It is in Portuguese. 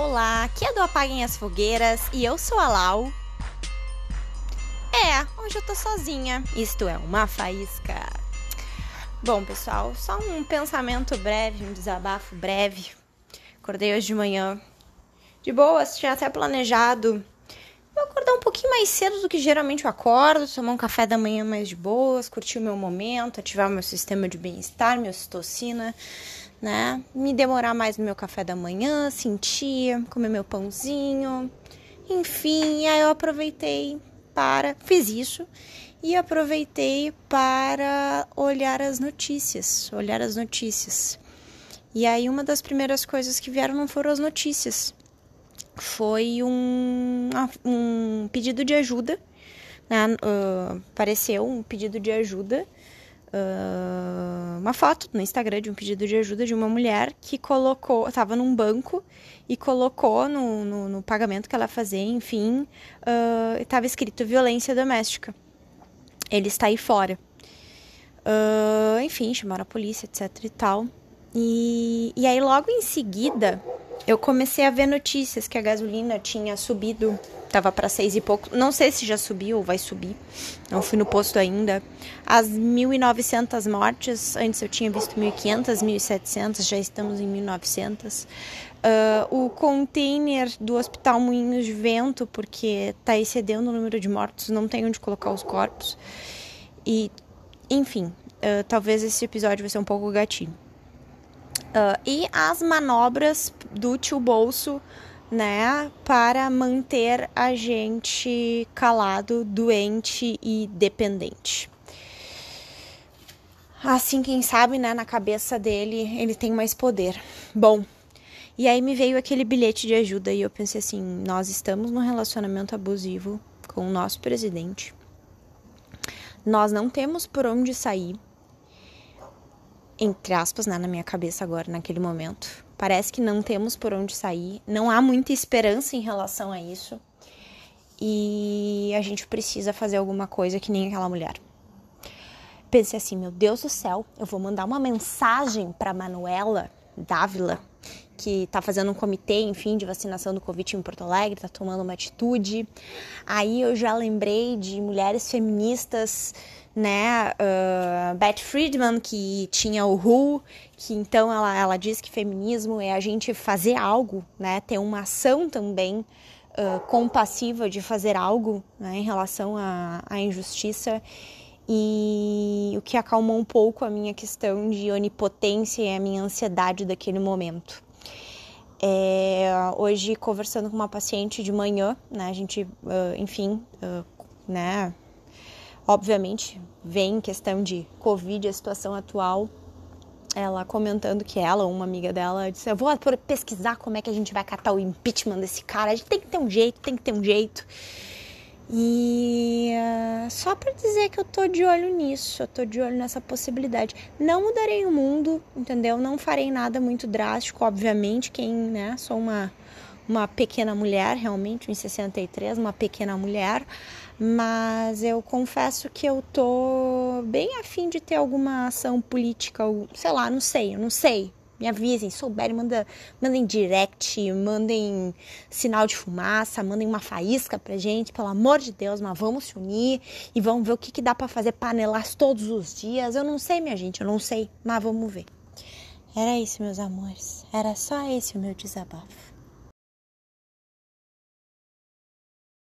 Olá, aqui é do Apaguem as Fogueiras e eu sou a Lau. É, hoje eu tô sozinha, isto é, uma faísca. Bom, pessoal, só um pensamento breve, um desabafo breve. Acordei hoje de manhã. De boa, tinha até planejado. Acordar um pouquinho mais cedo do que geralmente eu acordo, tomar um café da manhã mais de boas, curtir o meu momento, ativar o meu sistema de bem-estar, minha ocitocina né? Me demorar mais no meu café da manhã, sentir, comer meu pãozinho, enfim, aí eu aproveitei para, fiz isso e aproveitei para olhar as notícias, olhar as notícias. E aí uma das primeiras coisas que vieram não foram as notícias, foi um, um pedido de ajuda, né? Uh, apareceu um pedido de ajuda uh, uma foto no Instagram de um pedido de ajuda de uma mulher que colocou, estava num banco e colocou no, no, no, pagamento que ela fazia, enfim, estava uh, escrito violência doméstica. Ele está aí fora. Uh, enfim, chamaram a polícia, etc e tal. E, e aí, logo em seguida, eu comecei a ver notícias que a gasolina tinha subido tava para seis e pouco. Não sei se já subiu ou vai subir. Não fui no posto ainda. As 1.900 mortes, antes eu tinha visto 1.500, 1.700, já estamos em 1.900. Uh, o container do Hospital Moinhos de Vento, porque está excedendo o número de mortos, não tem onde colocar os corpos. E, enfim, uh, talvez esse episódio vai ser um pouco gatinho. Uh, e as manobras do tio Bolso né, para manter a gente calado, doente e dependente. Assim, quem sabe, né, na cabeça dele, ele tem mais poder. Bom, e aí me veio aquele bilhete de ajuda e eu pensei assim: nós estamos num relacionamento abusivo com o nosso presidente. Nós não temos por onde sair. Entre aspas, né, na minha cabeça agora, naquele momento Parece que não temos por onde sair, não há muita esperança em relação a isso. E a gente precisa fazer alguma coisa que nem aquela mulher. Pensei assim, meu Deus do céu, eu vou mandar uma mensagem para Manuela Dávila, que está fazendo um comitê, enfim, de vacinação do Covid em Porto Alegre, está tomando uma atitude. Aí eu já lembrei de mulheres feministas né? Uh, Beth Friedman, que tinha o Who, que então ela, ela diz que feminismo é a gente fazer algo, né? Ter uma ação também uh, compassiva de fazer algo né? em relação à, injustiça. E o que acalmou um pouco a minha questão de onipotência e a minha ansiedade daquele momento. É, hoje, conversando com uma paciente de manhã, né? A gente, uh, enfim, né? Obviamente, vem questão de Covid, a situação atual. Ela comentando que ela, uma amiga dela, disse: Eu vou pesquisar como é que a gente vai catar o impeachment desse cara. A gente tem que ter um jeito, tem que ter um jeito. E uh, só para dizer que eu tô de olho nisso, eu tô de olho nessa possibilidade. Não mudarei o mundo, entendeu? Não farei nada muito drástico, obviamente. Quem, né? Sou uma, uma pequena mulher, realmente, em 63, uma pequena mulher mas eu confesso que eu tô bem afim de ter alguma ação política, sei lá, não sei, eu não sei. Me avisem, souberem, manda, mandem direct, mandem sinal de fumaça, mandem uma faísca pra gente, pelo amor de Deus, mas vamos se unir e vamos ver o que, que dá para fazer panelas todos os dias. Eu não sei, minha gente, eu não sei, mas vamos ver. Era isso, meus amores. Era só esse o meu desabafo.